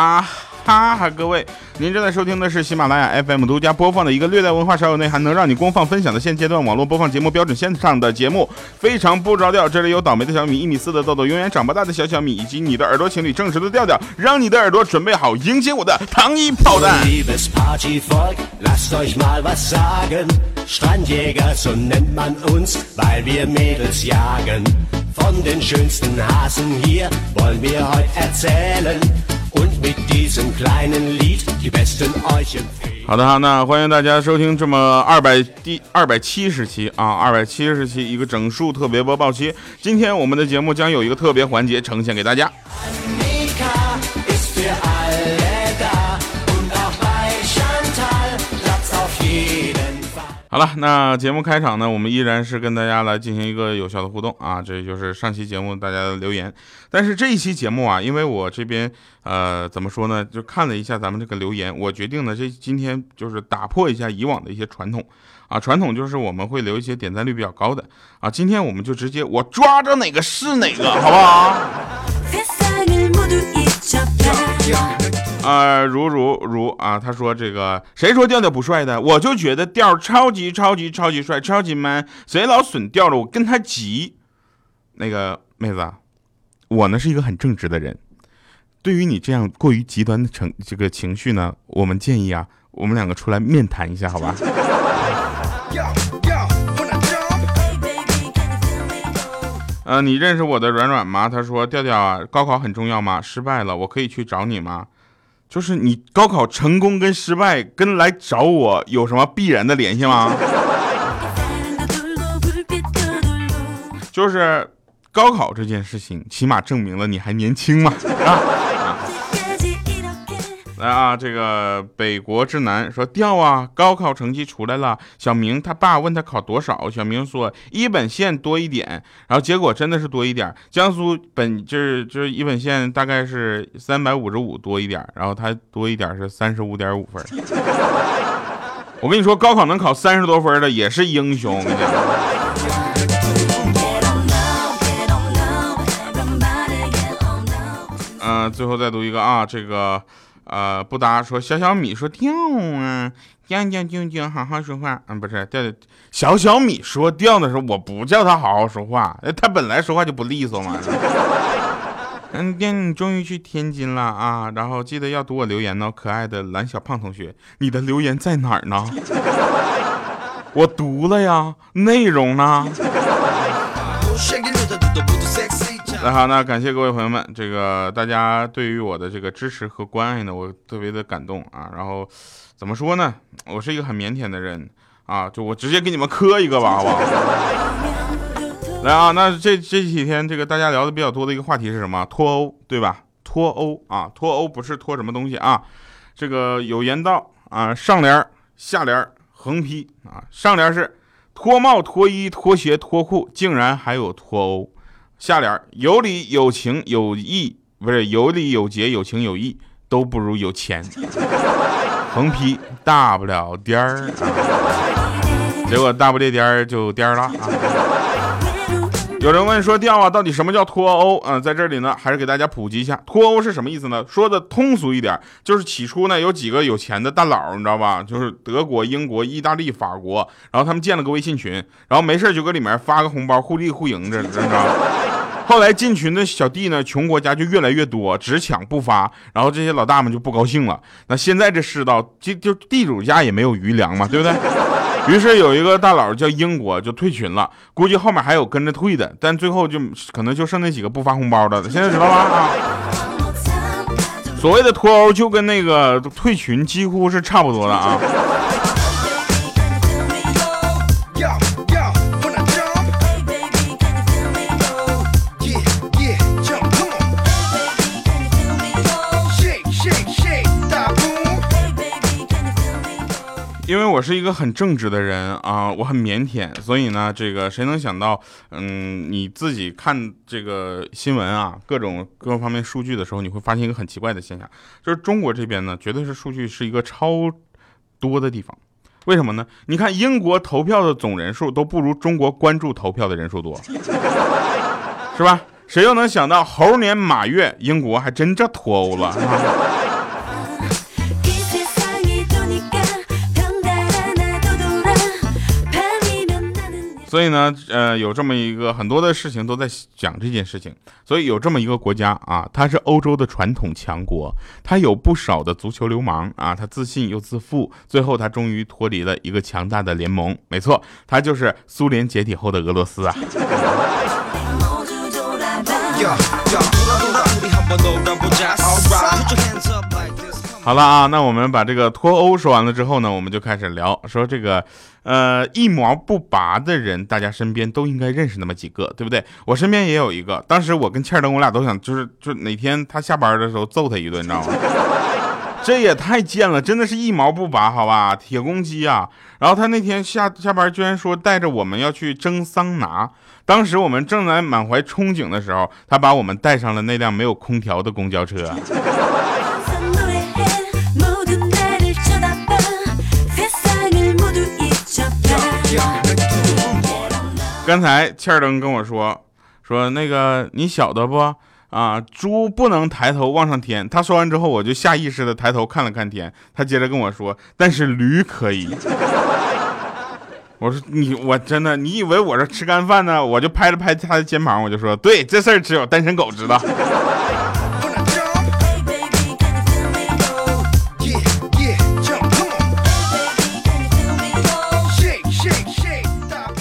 啊哈哈！各位，您正在收听的是喜马拉雅 FM 独家播放的一个略带文化、少有内涵、能让你公放分享的现阶段网络播放节目标准线上的节目，非常不着调。这里有倒霉的小米，一米四的豆豆，永远长不大的小小米，以及你的耳朵情侣正直的调调，让你的耳朵准备好迎接我的糖衣炮弹。好的，哈，那欢迎大家收听这么二百第二百七十期啊，二百七十期一个整数特别播报期。今天我们的节目将有一个特别环节呈现给大家。好了，那节目开场呢，我们依然是跟大家来进行一个有效的互动啊，这就是上期节目大家的留言。但是这一期节目啊，因为我这边呃怎么说呢，就看了一下咱们这个留言，我决定呢，这今天就是打破一下以往的一些传统啊，传统就是我们会留一些点赞率比较高的啊，今天我们就直接我抓着哪个是哪个，好不好？呃，如如如啊，他说这个谁说调调不帅的，我就觉得调超级超级超级帅，超级 man。谁老损调了，我跟他急。那个妹子，我呢是一个很正直的人，对于你这样过于极端的情这个情绪呢，我们建议啊，我们两个出来面谈一下，好吧？呃，你认识我的软软吗？他说调调啊，高考很重要吗？失败了，我可以去找你吗？就是你高考成功跟失败跟来找我有什么必然的联系吗？就是高考这件事情起码证明了你还年轻嘛啊来啊，这个北国之南说调啊，高考成绩出来了。小明他爸问他考多少，小明说一本线多一点，然后结果真的是多一点。江苏本就是就是一本线大概是三百五十五多一点，然后他多一点是三十五点五分。我跟你说，高考能考三十多分的也是英雄。我跟你讲。嗯、最后再读一个啊，这个呃不搭说小小米说调啊，调调调调，好好说话。嗯，不是调调，小小米说调的时候，我不叫他好好说话，他本来说话就不利索嘛。嗯，调你终于去天津了啊，然后记得要读我留言哦，可爱的蓝小胖同学，你的留言在哪儿呢？我读了呀，内容呢？那好，那感谢各位朋友们，这个大家对于我的这个支持和关爱呢，我特别的感动啊。然后怎么说呢？我是一个很腼腆的人啊，就我直接给你们磕一个吧，好不好？来啊，那这这几天这个大家聊的比较多的一个话题是什么？脱欧，对吧？脱欧啊，脱欧不是脱什么东西啊？这个有言道啊，上联下联横批啊，上联是脱帽、脱衣、脱鞋、脱裤，竟然还有脱欧。下联儿有理有情有义，不是有理有节有情有义，都不如有钱。横批大不了颠儿、啊，结果大不列颠儿就颠儿了啊。有人问说调啊，到底什么叫脱欧？嗯、在这里呢，还是给大家普及一下，脱欧是什么意思呢？说的通俗一点，就是起初呢，有几个有钱的大佬，你知道吧？就是德国、英国、意大利、法国，然后他们建了个微信群，然后没事就搁里面发个红包，互利互赢着，你知道吗？后来进群的小弟呢，穷国家就越来越多，只抢不发，然后这些老大们就不高兴了。那现在这世道，就就地主家也没有余粮嘛，对不对？于是有一个大佬叫英国就退群了，估计后面还有跟着退的，但最后就可能就剩那几个不发红包的了。现在知道吧？啊，所谓的脱欧就跟那个退群几乎是差不多的啊。我是一个很正直的人啊，我很腼腆，所以呢，这个谁能想到，嗯，你自己看这个新闻啊，各种各方面数据的时候，你会发现一个很奇怪的现象，就是中国这边呢，绝对是数据是一个超多的地方。为什么呢？你看英国投票的总人数都不如中国关注投票的人数多，是吧？谁又能想到猴年马月，英国还真这脱欧了？所以呢，呃，有这么一个很多的事情都在讲这件事情。所以有这么一个国家啊，它是欧洲的传统强国，它有不少的足球流氓啊，它自信又自负，最后它终于脱离了一个强大的联盟。没错，它就是苏联解体后的俄罗斯啊。好了啊，那我们把这个脱欧说完了之后呢，我们就开始聊说这个，呃，一毛不拔的人，大家身边都应该认识那么几个，对不对？我身边也有一个，当时我跟倩儿灯，我俩都想，就是就哪天他下班的时候揍他一顿，你知道吗？这也太贱了，真的是一毛不拔，好吧，铁公鸡啊！然后他那天下下班居然说带着我们要去蒸桑拿，当时我们正在满怀憧憬的时候，他把我们带上了那辆没有空调的公交车。刚才欠儿灯跟我说，说那个你晓得不啊？猪不能抬头望上天。他说完之后，我就下意识的抬头看了看天。他接着跟我说，但是驴可以。我说你我真的，你以为我是吃干饭呢？我就拍了拍他的肩膀，我就说，对，这事儿只有单身狗知道。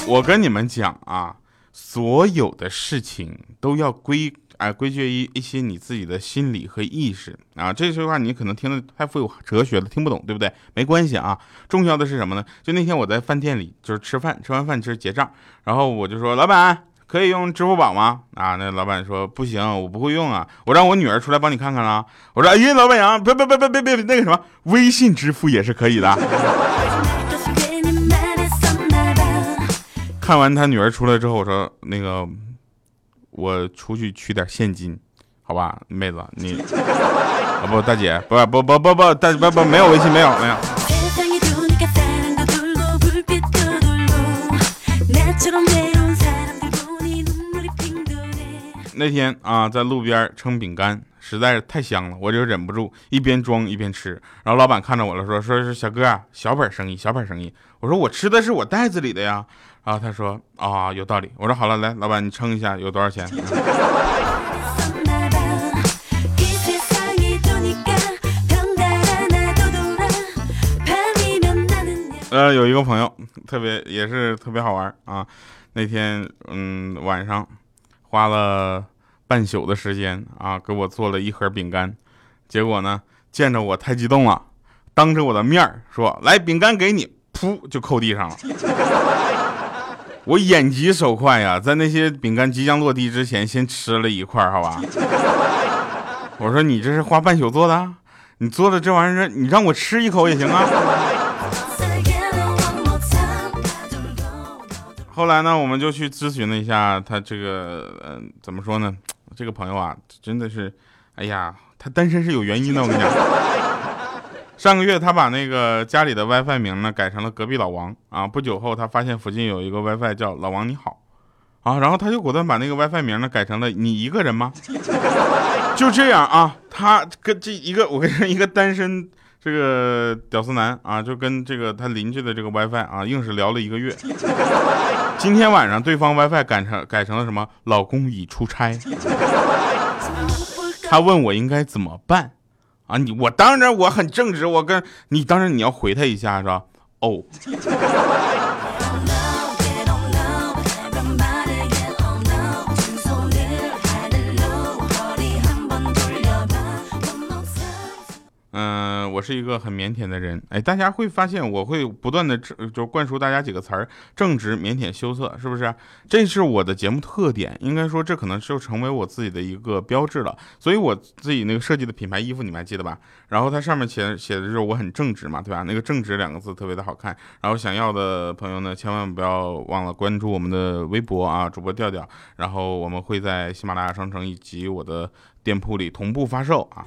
我跟你们讲啊，所有的事情都要归哎归结于一些你自己的心理和意识啊。这句话你可能听得太富有哲学了，听不懂，对不对？没关系啊，重要的是什么呢？就那天我在饭店里就是吃饭，吃完饭就是结账，然后我就说老板。可以用支付宝吗？啊，那老板说不行，我不会用啊，我让我女儿出来帮你看看啦。我说，哎，老板娘，别别别别别别，那个什么，微信支付也是可以的。看完他女儿出来之后，我说那个我出去取点现金，好吧，妹子你啊不大姐不不不不不大不不没有微信没有没有。那天啊，在路边称饼干，实在是太香了我就忍不住一边装一边吃。然后老板看着我了说说是小哥啊小本生意小本生意。我说我吃的是我袋子里的呀。然后他说啊有道理。我说好了来老板你称一下有多少钱？呃有一个朋友特别也是特别好玩啊。那天嗯晚上花了半宿的时间啊给我做了一盒饼干。结果呢见着我太激动了当着我的面儿说来饼干给你噗就扣地上了。我眼疾手快呀在那些饼干即将落地之前先吃了一块好吧？我说你这是花半宿做的你做的这玩意儿你让我吃一口也行啊。后来呢我们就去咨询了一下他这个嗯怎么说呢这个朋友啊，真的是，哎呀，他单身是有原因的。我跟你讲，上个月他把那个家里的 WiFi 名呢改成了隔壁老王啊。不久后，他发现附近有一个 WiFi 叫老王你好啊，然后他就果断把那个 WiFi 名呢改成了你一个人吗？就这样啊，他跟这一个我跟你说一个单身这个屌丝男啊，就跟这个他邻居的这个 WiFi 啊，硬是聊了一个月。今天晚上对方 WiFi 改成改成了什么？老公已出差。他问我应该怎么办啊？你我当然我很正直，我跟你当然你要回他一下是吧？哦 don't 我是一个很腼腆的人。哎，大家会发现我会不断的就灌输大家几个词儿：正直、腼腆、羞涩。是不是？这是我的节目特点，应该说这可能就成为我自己的一个标志了。所以我自己那个设计的品牌衣服，你们还记得吧？然后它上面写写的是我很正直嘛，对吧？那个正直两个字特别的好看。然后想要的朋友呢，千万不要忘了关注我们的微博啊，主播调调。然后我们会在喜马拉雅商城以及我的店铺里同步发售啊。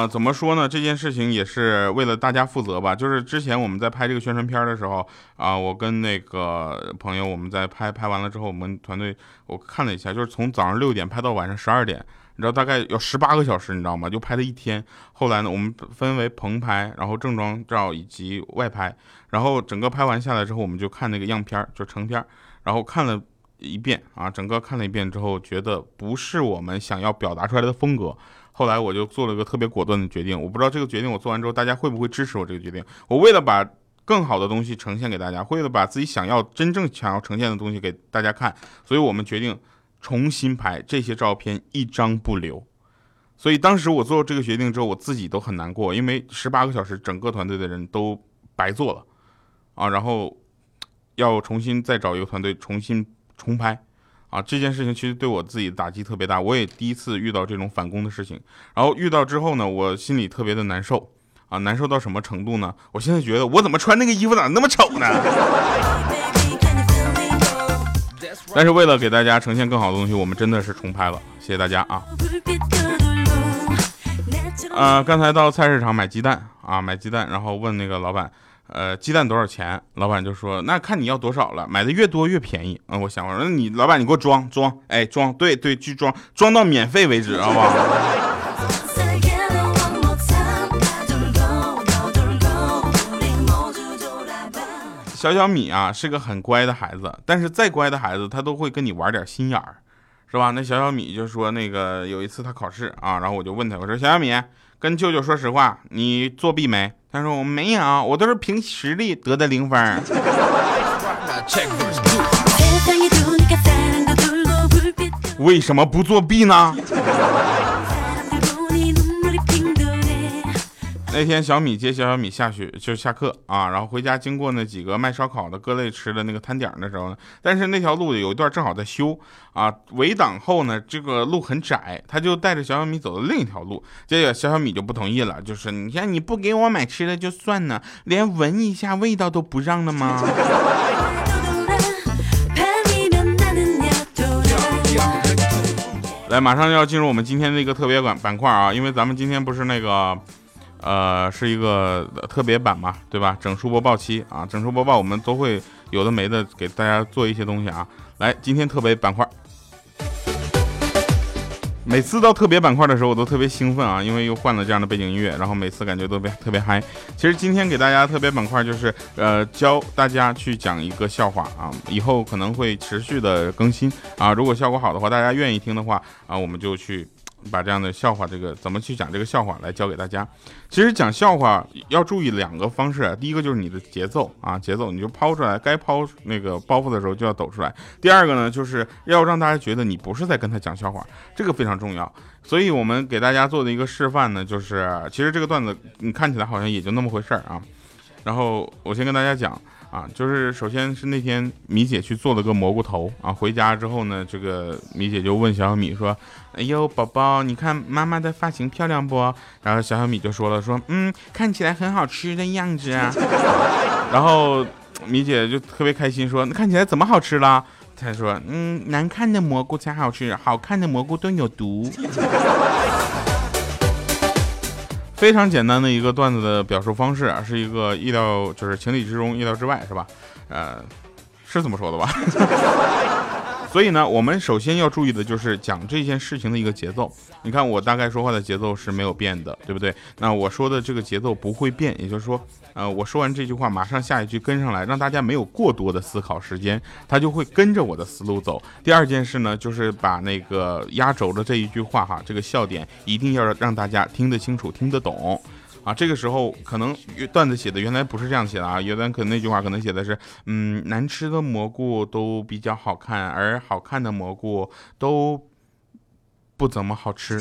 呃，怎么说呢？这件事情也是为了大家负责吧。就是之前我们在拍这个宣传片的时候啊、我跟那个朋友我们在拍拍完了之后，我们团队我看了一下，就是从早上六点拍到晚上十二点，你知道大概有十八个小时，你知道吗？就拍了一天。后来呢，我们分为棚拍，然后正装照以及外拍，然后整个拍完下来之后，我们就看那个样片儿，就成片儿，然后看了一遍啊，整个看了一遍之后，觉得不是我们想要表达出来的风格。后来我就做了个特别果断的决定，我不知道这个决定我做完之后，大家会不会支持我这个决定。我为了把更好的东西呈现给大家，为了把自己想要真正想要呈现的东西给大家看，所以我们决定重新拍这些照片，一张不留。所以当时我做这个决定之后，我自己都很难过，因为十八个小时整个团队的人都白做了啊，然后要重新再找一个团队重新重拍啊，这件事情其实对我自己打击特别大，我也第一次遇到这种返工的事情。然后遇到之后呢，我心里特别的难受，啊，难受到什么程度呢？我现在觉得我怎么穿那个衣服咋那么丑呢？但是为了给大家呈现更好的东西，我们真的是重拍了，谢谢大家啊。呃，刚才到菜市场买鸡蛋啊，买鸡蛋，然后问那个老板。呃，鸡蛋多少钱？老板就说那看你要多少了，买的越多越便宜。嗯，我想我说那你老板你给我装装，哎装，对对，去装装到免费为止，好不好？小小米啊是个很乖的孩子，但是再乖的孩子他都会跟你玩点心眼儿，是吧？那小小米就说那个有一次他考试啊，然后我就问他，我说小小米跟舅舅说实话，你作弊没？他说我没有我都是凭实力得的零分 为什么不作弊呢？那天小米接小小米下去就下课啊，然后回家经过那几个卖烧烤的各类吃的那个摊点的时候呢，但是那条路有一段正好在修啊，围挡后呢，这个路很窄，他就带着小小米走了另一条路，结果小小米就不同意了，就是你像你不给我买吃的就算了，连闻一下味道都不让了吗？来，马上就要进入我们今天的一个特别版板块啊，因为咱们今天不是那个。呃，是一个特别版嘛，对吧？整数播报期啊，整数播报我们都会有的没的给大家做一些东西啊。来，今天特别板块。每次到特别板块的时候，我都特别兴奋啊，因为又换了这样的背景音乐，然后每次感觉都特别特别嗨。其实今天给大家特别板块就是，呃，教大家去讲一个笑话啊，以后可能会持续的更新啊。如果效果好的话，大家愿意听的话啊，我们就去把这样的笑话，这个怎么去讲这个笑话来教给大家。其实讲笑话要注意两个方式，第一个就是你的节奏啊，节奏你就抛出来，该抛那个包袱的时候就要抖出来。第二个呢，就是要让大家觉得你不是在跟他讲笑话，这个非常重要。所以我们给大家做的一个示范呢，就是其实这个段子你看起来好像也就那么回事儿啊。然后我先跟大家讲啊，就是首先是那天米姐去做了个蘑菇头啊，回家之后呢，这个米姐就问小小米说：“哎呦，宝宝，你看妈妈的发型漂亮不？”然后小小米就说了说：“嗯，看起来很好吃的样子啊。”然后米姐就特别开心说：“那看起来怎么好吃了？”她说：“嗯，难看的蘑菇才好吃，好看的蘑菇都有毒。” 非常简单的一个段子的表述方式啊，是一个意料就是情理之中、意料之外，是吧？呃，是这么说的吧？所以呢，我们首先要注意的就是讲这件事情的一个节奏。你看我大概说话的节奏是没有变的，对不对？那我说的这个节奏不会变，也就是说，呃，我说完这句话，马上下一句跟上来，让大家没有过多的思考时间，他就会跟着我的思路走。第二件事呢，就是把那个压轴的这一句话哈，这个笑点一定要让大家听得清楚、听得懂。啊，这个时候可能段子写的原来不是这样写的啊，原来可能那句话可能写的是，嗯，难吃的蘑菇都比较好看，而好看的蘑菇都不怎么好吃，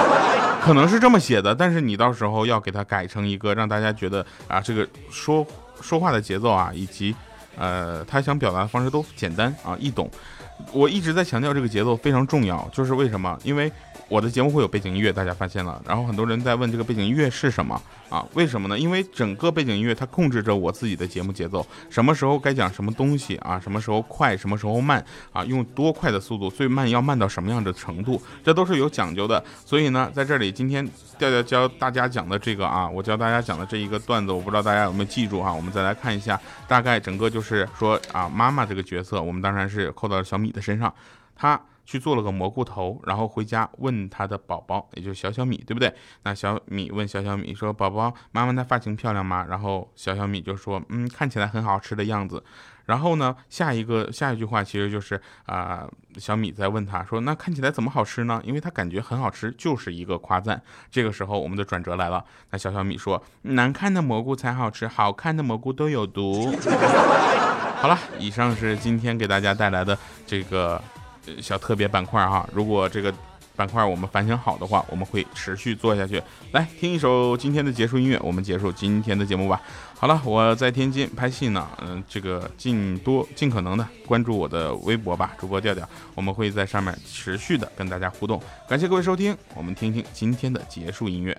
可能是这么写的，但是你到时候要给它改成一个让大家觉得啊，这个说说话的节奏啊，以及呃他想表达的方式都简单啊易懂。我一直在强调这个节奏非常重要，就是为什么？因为我的节目会有背景音乐，大家发现了，然后很多人在问这个背景音乐是什么啊？为什么呢？因为整个背景音乐它控制着我自己的节目节奏，什么时候该讲什么东西啊？什么时候快，什么时候慢啊？用多快的速度，最慢要慢到什么样的程度？这都是有讲究的。所以呢，在这里今天调调教大家讲的这个啊，我教大家讲的这一个段子，我不知道大家有没有记住哈、我们再来看一下，大概整个就是说啊，妈妈这个角色，我们当然是扣到了小米的身上，他去做了个蘑菇头，然后回家问他的宝宝，也就是小小米，对不对？那小米问小小米说：“宝宝，妈妈的发型漂亮吗？”然后小小米就说：“嗯，看起来很好吃的样子。”然后呢，下一个下一句话其实就是啊、小米在问他说：“那看起来怎么好吃呢？”因为他感觉很好吃，就是一个夸赞。这个时候我们的转折来了，那小小米说：“难看的蘑菇才好吃，好看的蘑菇都有毒。”好了，以上是今天给大家带来的这个呃小特别板块哈。如果这个板块我们反响好的话，我们会持续做下去。来听一首今天的结束音乐，我们结束今天的节目吧。好了，我在天津拍戏呢，嗯、这个尽多尽可能的关注我的微博吧，主播调调，我们会在上面持续的跟大家互动。感谢各位收听，我们听听今天的结束音乐。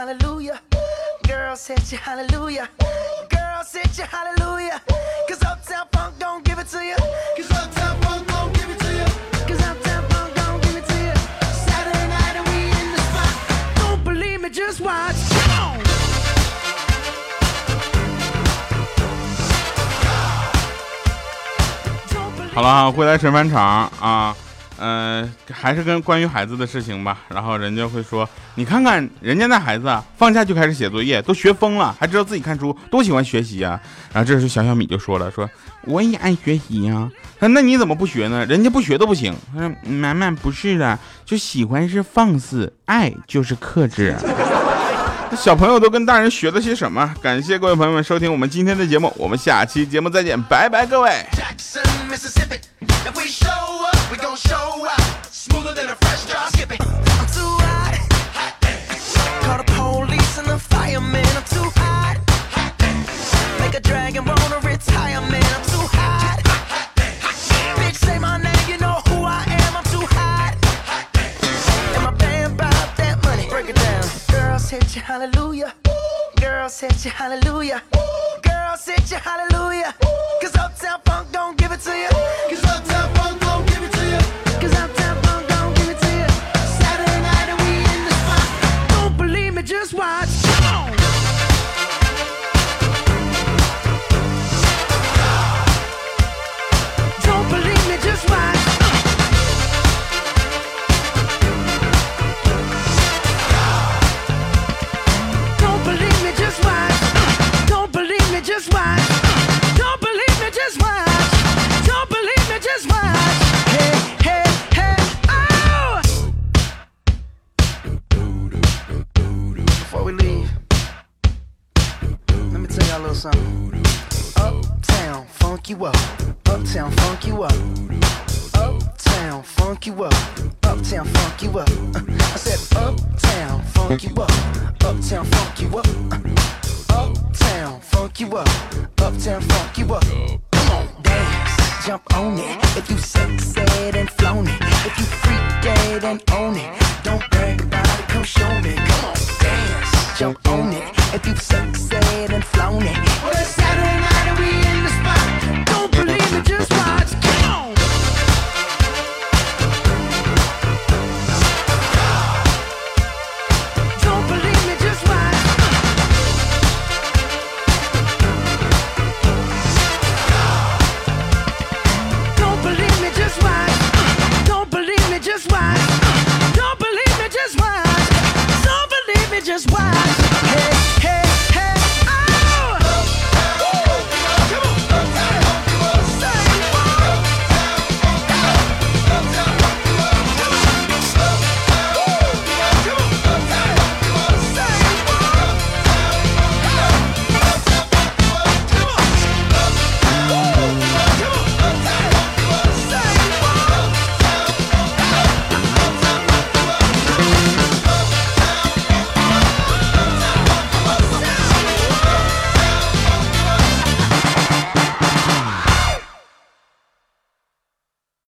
hallelujah. Girls hit you, hallelujah. Girls hit you, hallelujah. Cause Uptown Funk don't give it to you. Cause Uptown Funk don't give it to you. Cause Uptown Funk don't give it to you. Saturday night and we in the spot. Don't believe me, just watch. Come on. 好了啊，回来神返场啊， 呃，还是跟关于孩子的事情吧。然后人家会说，你看看人家那孩子啊，放假就开始写作业，都学疯了，还知道自己看书，多喜欢学习啊。然后这时小小米就说了，说我也爱学习呀、他说那你怎么不学呢？人家不学都不行。他说满满不是的，就喜欢是放肆，爱就是克制。小朋友都跟大人学了些什么？感谢各位朋友们收听我们今天的节目，我们下期节目再见，拜拜，各位。Jackson, Mississippi. If we show up, we gon' show out. Smoother than a fresh drop skipping. I'm too hot. Call the police and the fireman. I'm too hot. Make a dragon wanna retire, man. I'm too hot. Bitch, say my name, you know who I am. I'm too hot. And my band that money. Break it down. Hallelujah. Hallelujah. Girls hit you, hallelujah. Cause Uptown Funk don't give it to you. Cause If you sexed and flown it, if you freaked dead and own it, don't brag about it. Come show me. Come on, dance, jump on it. If you sexed and flown it, well